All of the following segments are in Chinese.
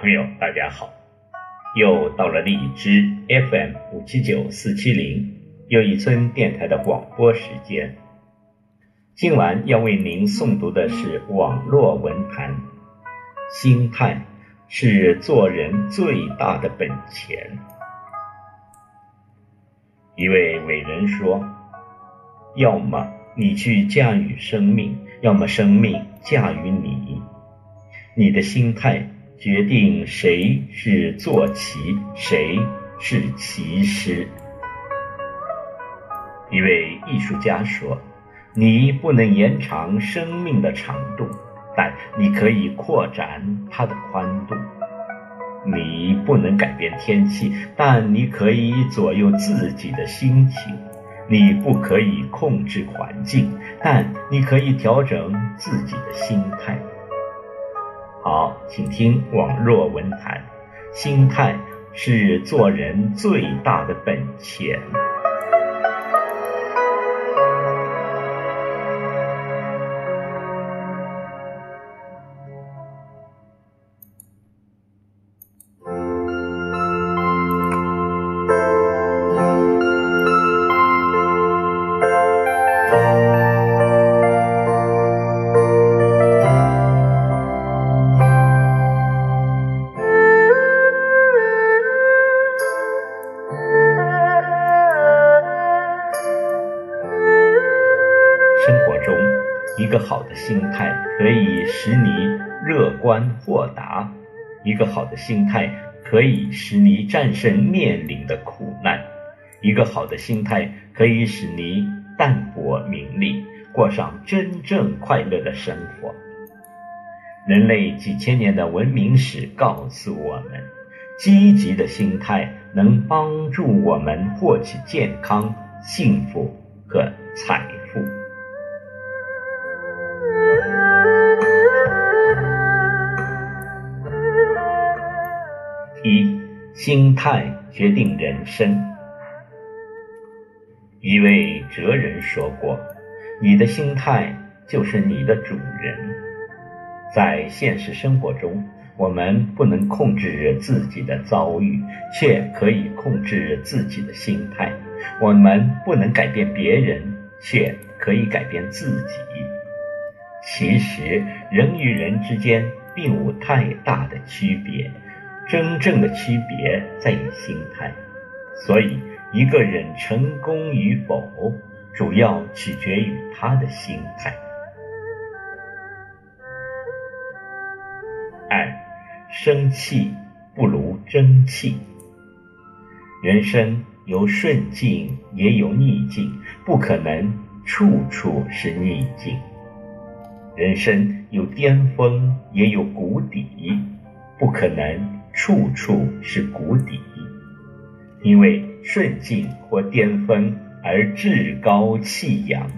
朋友，大家好！又到了荔枝 FM 五七九四七零又一村电台的广播时间。今晚要为您诵读的是网络文坛。心态是做人最大的本钱。一位伟人说：“要么你去驾驭生命，要么生命驾驭你。你的心态。”决定谁是坐骑，谁是骑师。一位艺术家说：“你不能延长生命的长度，但你可以扩展它的宽度。你不能改变天气，但你可以左右自己的心情。你不可以控制环境，但你可以调整自己的心态。”好，请听网络文坛。心态是做人最大的本钱。一个好的心态可以使你乐观豁达，一个好的心态可以使你战胜面临的苦难，一个好的心态可以使你淡泊名利，过上真正快乐的生活。人类几千年的文明史告诉我们，积极的心态能帮助我们获取健康、幸福和财一心态决定人生。一位哲人说过：“你的心态就是你的主人。”在现实生活中，我们不能控制自己的遭遇，却可以控制自己的心态；我们不能改变别人，却可以改变自己。其实，人与人之间并无太大的区别。真正的区别在于心态，所以一个人成功与否，主要取决于他的心态。二，生气不如争气。人生有顺境也有逆境，不可能处处是逆境。人生有巅峰也有谷底，不可能。处处是谷底，因为顺境或巅峰而趾高气扬，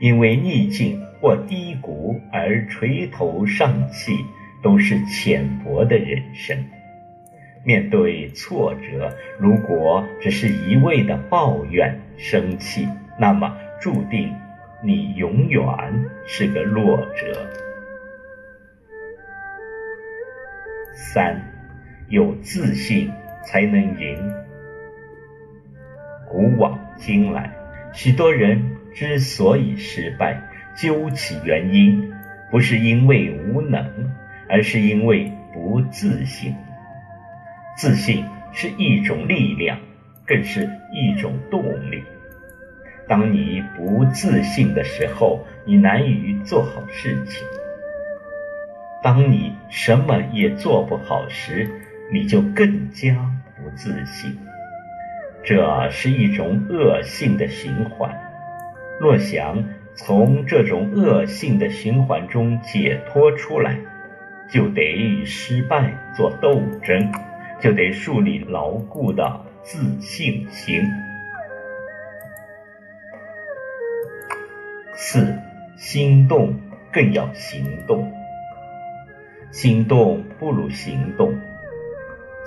因为逆境或低谷而垂头丧气，都是浅薄的人生。面对挫折，如果只是一味的抱怨、生气，那么注定你永远是个弱者。三。有自信才能赢。古往今来，许多人之所以失败，究其原因，不是因为无能，而是因为不自信。自信是一种力量，更是一种动力。当你不自信的时候，你难于做好事情；当你什么也做不好时，你就更加不自信，这是一种恶性的循环。若想从这种恶性的循环中解脱出来，就得与失败做斗争，就得树立牢固的自信心。四，心动更要行动，心动不如行动。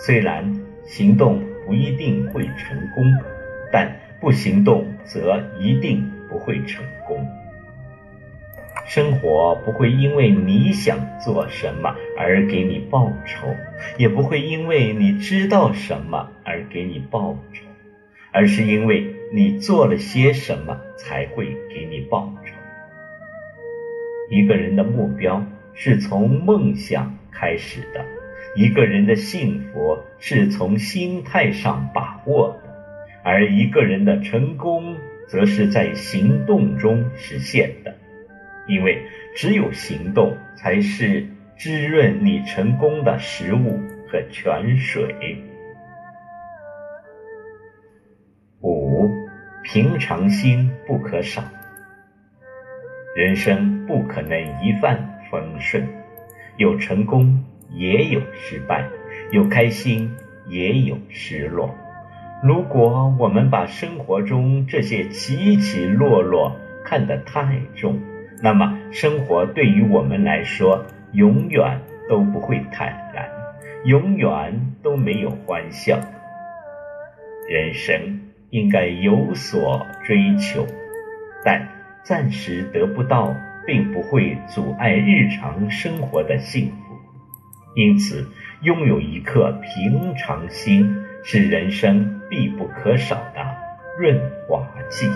虽然行动不一定会成功，但不行动则一定不会成功。生活不会因为你想做什么而给你报酬，也不会因为你知道什么而给你报酬，而是因为你做了些什么才会给你报酬。一个人的目标是从梦想开始的，一个人的幸福是从心态上把握的，而一个人的成功则是在行动中实现的。因为只有行动才是滋润你成功的食物和泉水。五，平常心不可少。人生不可能一帆风顺，有成功也有失败，有开心也有失落。如果我们把生活中这些起起落落看得太重，那么，生活对于我们来说，永远都不会坦然，永远都没有欢笑。人生应该有所追求，但暂时得不到，并不会阻碍日常生活的幸福。因此，拥有一颗平常心，是人生必不可少的润滑剂。